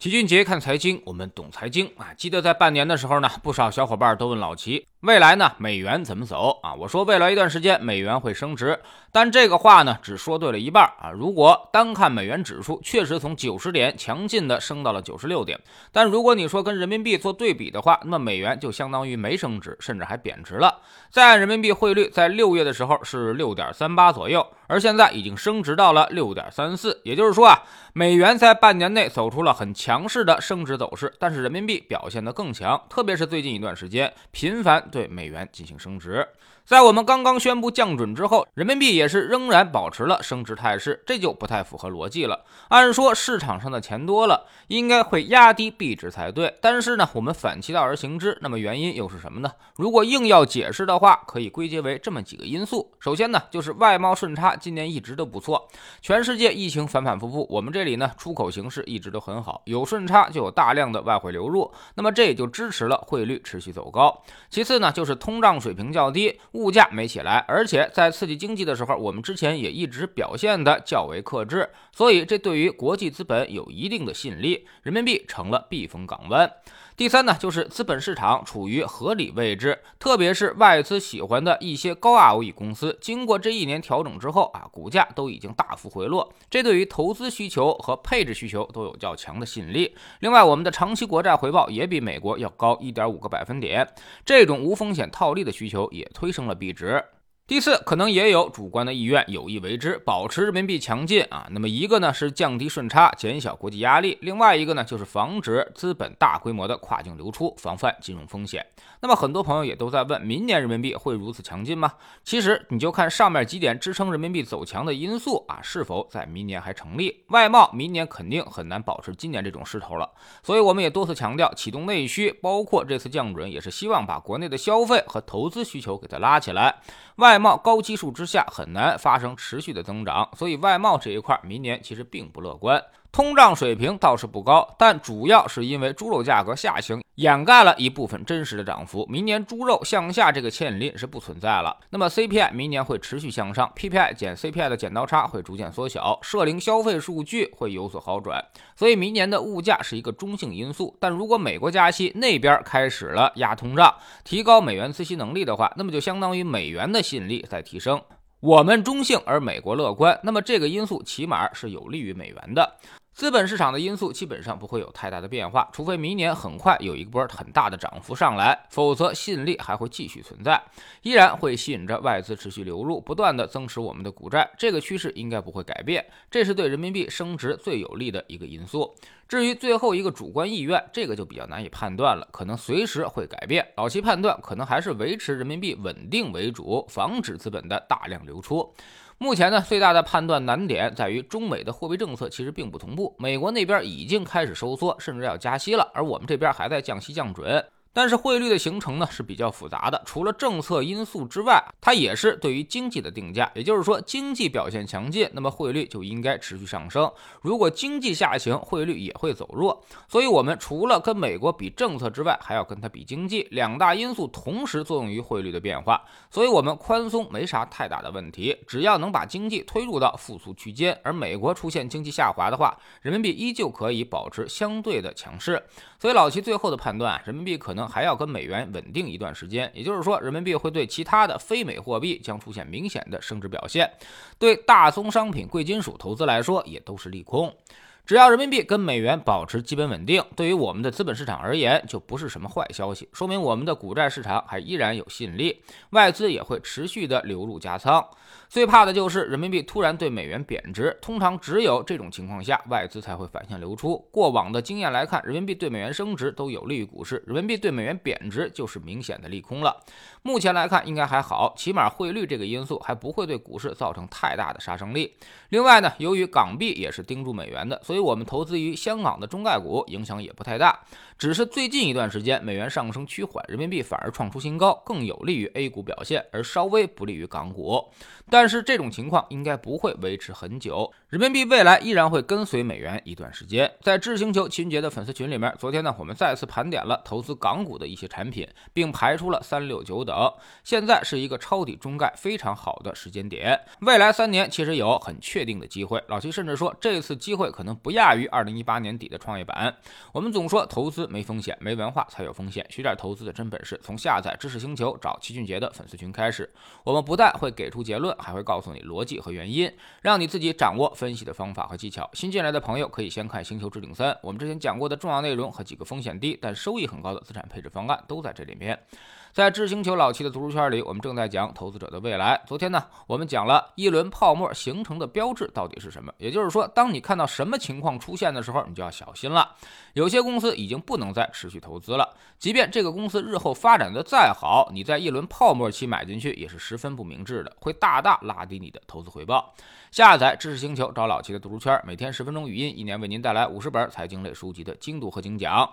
齐俊杰看财经，我们懂财经啊！记得在半年的时候呢，不少小伙伴都问老齐，未来呢美元怎么走啊？我说未来一段时间美元会升值，但这个话呢只说对了一半啊！如果单看美元指数，确实从九十点强劲的升到了九十六点，但如果你说跟人民币做对比的话，那么美元就相当于没升值，甚至还贬值了。再按人民币汇率，在六月的时候是六点三八左右，而现在已经升值到了六点三四，也就是说啊，美元在半年内走出了很强。强势的升值走势，但是人民币表现得更强，特别是最近一段时间频繁对美元进行升值。在我们刚刚宣布降准之后，人民币也是仍然保持了升值态势，这就不太符合逻辑了。按说市场上的钱多了，应该会压低币值才对，但是呢，我们反其道而行之，那么原因又是什么呢？如果硬要解释的话，可以归结为这么几个因素。首先呢，就是外贸顺差今年一直都不错，全世界疫情反反复复，我们这里呢出口形势一直都很好，有顺差就有大量的外汇流入，那么这也就支持了汇率持续走高。其次，那就是通胀水平较低。物价没起来，而且在刺激经济的时候，我们之前也一直表现的较为克制，所以这对于国际资本有一定的吸引力，人民币成了避风港湾。第三呢，就是资本市场处于合理位置，特别是外资喜欢的一些高 ROE 公司，经过这一年调整之后啊，股价都已经大幅回落，这对于投资需求和配置需求都有较强的吸引力。另外，我们的长期国债回报也比美国要高一点五个百分点，这种无风险套利的需求也推升了币值。第四，可能也有主观的意愿，有意为之，保持人民币强劲啊。那么一个呢是降低顺差，减小国际压力；另外一个呢就是防止资本大规模的跨境流出，防范金融风险。那么很多朋友也都在问，明年人民币会如此强劲吗？其实你就看上面几点支撑人民币走强的因素啊，是否在明年还成立？外贸明年肯定很难保持今年这种势头了。所以我们也多次强调，启动内需，包括这次降准，也是希望把国内的消费和投资需求给它拉起来。外贸高基数之下很难发生持续的增长，所以外贸这一块明年其实并不乐观。通胀水平倒是不高，但主要是因为猪肉价格下行，掩盖了一部分真实的涨幅。明年猪肉向下这个牵引力是不存在了。那么 CPI 明年会持续向上，PPI 减 CPI 的剪刀差会逐渐缩小，社零消费数据会有所好转。所以明年的物价是一个中性因素。但如果美国加息，那边开始了压通胀，提高美元孳息能力的话，那么就相当于美元的吸引力在提升。我们中性，而美国乐观，那么这个因素起码是有利于美元的。资本市场的因素基本上不会有太大的变化，除非明年很快有一波很大的涨幅上来，否则吸引力还会继续存在，依然会吸引着外资持续流入，不断的增持我们的股债，这个趋势应该不会改变，这是对人民币升值最有利的一个因素。至于最后一个主观意愿，这个就比较难以判断了，可能随时会改变。老齐判断，可能还是维持人民币稳定为主，防止资本的大量流出。目前呢，最大的判断难点在于中美的货币政策其实并不同步，美国那边已经开始收缩，甚至要加息了，而我们这边还在降息降准。但是汇率的形成呢是比较复杂的，除了政策因素之外，它也是对于经济的定价。也就是说，经济表现强劲，那么汇率就应该持续上升；如果经济下行，汇率也会走弱。所以，我们除了跟美国比政策之外，还要跟它比经济，两大因素同时作用于汇率的变化。所以，我们宽松没啥太大的问题，只要能把经济推入到复苏区间，而美国出现经济下滑的话，人民币依旧可以保持相对的强势。所以，老齐最后的判断，人民币可能。还要跟美元稳定一段时间，也就是说，人民币会对其他的非美货币将出现明显的升值表现，对大宗商品、贵金属投资来说也都是利空。只要人民币跟美元保持基本稳定，对于我们的资本市场而言就不是什么坏消息，说明我们的股债市场还依然有吸引力，外资也会持续的流入加仓。最怕的就是人民币突然对美元贬值，通常只有这种情况下，外资才会反向流出。过往的经验来看，人民币对美元升值都有利于股市，人民币对美元贬值就是明显的利空了。目前来看应该还好，起码汇率这个因素还不会对股市造成太大的杀伤力。另外呢，由于港币也是盯住美元的，所以我们投资于香港的中概股影响也不太大。只是最近一段时间美元上升趋缓，人民币反而创出新高，更有利于 A 股表现，而稍微不利于港股。但是这种情况应该不会维持很久，人民币未来依然会跟随美元一段时间。在智星球秦杰的粉丝群里面，昨天呢我们再次盘点了投资港股的一些产品，并排出了三六九等。现在是一个抄底中概非常好的时间点，未来三年其实有很确定的机会。老齐甚至说，这次机会可能不亚于二零一八年底的创业板。我们总说投资没风险，没文化才有风险。学点投资的真本事，从下载知识星球找齐俊杰的粉丝群开始。我们不但会给出结论，还会告诉你逻辑和原因，让你自己掌握分析的方法和技巧。新进来的朋友可以先看《星球置顶三》，我们之前讲过的重要内容和几个风险低但收益很高的资产配置方案都在这里面。在知星球老七的读书圈里，我们正在讲投资者的未来。昨天呢，我们讲了一轮泡沫形成的标志到底是什么？也就是说，当你看到什么情况出现的时候，你就要小心了。有些公司已经不能再持续投资了，即便这个公司日后发展的再好，你在一轮泡沫期买进去也是十分不明智的，会大大拉低你的投资回报。下载知识星球，找老七的读书圈，每天十分钟语音，一年为您带来五十本财经类书籍的精读和精讲。